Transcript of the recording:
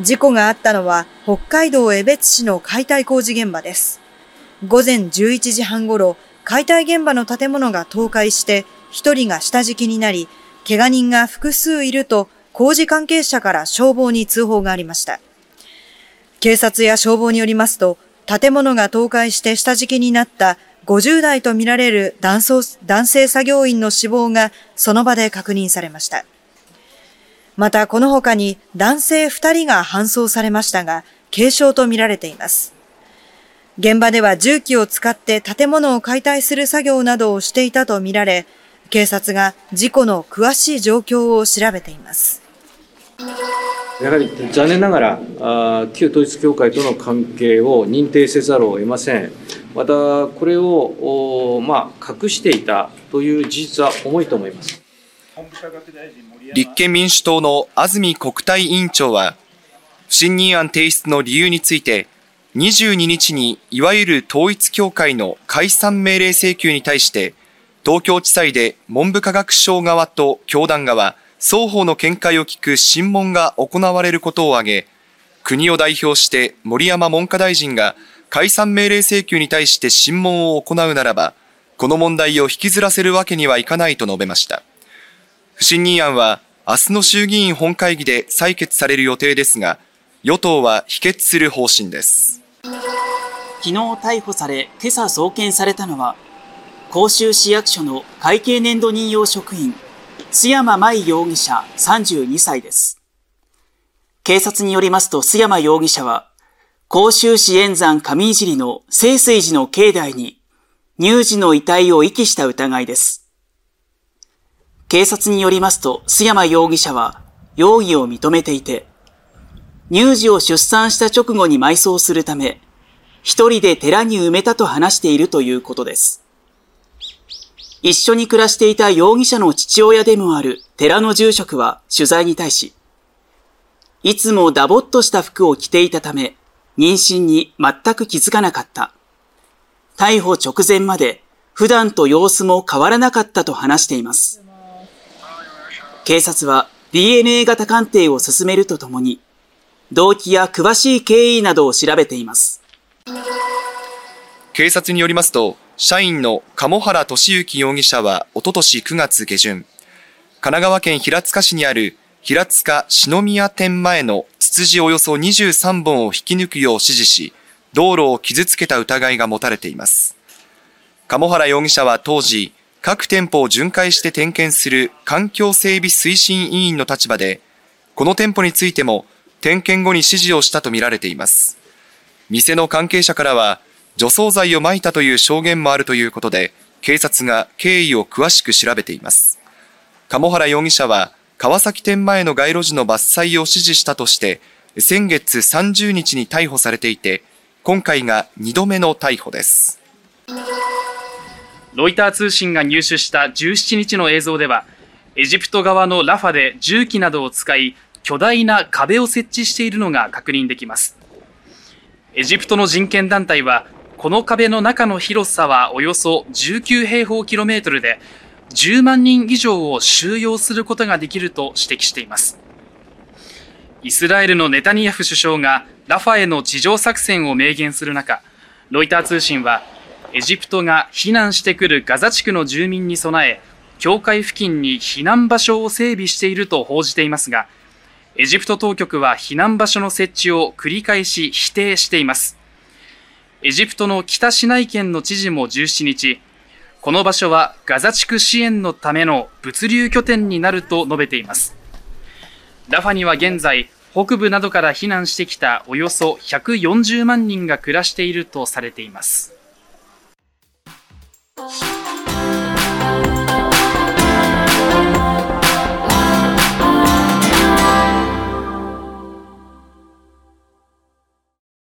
事故があったのは北海道江別市の解体工事現場です。午前11時半ごろ、解体現場の建物が倒壊して1人が下敷きになり、怪我人が複数いると工事関係者から消防に通報がありました。警察や消防によりますと、建物が倒壊して下敷きになった50代とみられる男性作業員の死亡がその場で確認されました。またこの他に男性2人が搬送されましたが、軽傷とみられています。現場では重機を使って建物を解体する作業などをしていたとみられ、警察が事故の詳しい状況を調べています。やはり残念ながら、あ旧統一教会との関係を認定せざるを得ません。また、これを、まあ、隠していたという事実は重いと思います。立憲民主党の安住国対委員長は、不信任案提出の理由について、22日にいわゆる統一教会の解散命令請求に対して、東京地裁で文部科学省側と教団側、双方の見解を聞く審問が行われることを挙げ、国を代表して森山文科大臣が解散命令請求に対して審問を行うならば、この問題を引きずらせるわけにはいかないと述べました。不信任案は明日の衆議院本会議で採決される予定ですが、与党は否決する方針です。昨日逮捕され、今朝送検されたのは、甲州市役所の会計年度任用職員、須山舞容疑者32歳です。警察によりますと須山容疑者は、甲州市円山上井尻の清水寺の境内に乳児の遺体を遺棄した疑いです。警察によりますと須山容疑者は容疑を認めていて、乳児を出産した直後に埋葬するため、一人で寺に埋めたと話しているということです。一緒に暮らしていた容疑者の父親でもある寺の住職は取材に対し、いつもダボっとした服を着ていたため、妊娠に全く気づかなかった。逮捕直前まで普段と様子も変わらなかったと話しています。警察は DNA 型鑑定を進めるとともに、動機や詳しい経緯などを調べています。警察によりますと、社員の鴨原俊之容疑者はおととし9月下旬、神奈川県平塚市にある平塚篠宮店前のツツジおよそ23本を引き抜くよう指示し、道路を傷つけた疑いが持たれています。鴨原容疑者は当時、各店舗を巡回して点検する環境整備推進委員の立場で、この店舗についても点検後に指示をしたとみられています。店の関係者からは、除草剤を撒いたという証言もあるということで、警察が経緯を詳しく調べています。鴨原容疑者は、川崎店前の街路樹の伐採を指示したとして、先月30日に逮捕されていて、今回が2度目の逮捕です。ロイター通信が入手した17日の映像では、エジプト側のラファで重機などを使い、巨大な壁を設置しているのが確認できます。エジプトの人権団体は、この壁の中の広さはおよそ19平方キロメートルで、10万人以上を収容することができると指摘しています。イスラエルのネタニヤフ首相がラファへの地上作戦を明言する中、ロイター通信は、エジプトが避難してくるガザ地区の住民に備え、境界付近に避難場所を整備していると報じていますが、エジプト当局は避難場所の設置を繰り返し否定しています。エジプトの北シナイ県の知事も17日、この場所はガザ地区支援のための物流拠点になると述べています。ラファには現在、北部などから避難してきたおよそ140万人が暮らしているとされています。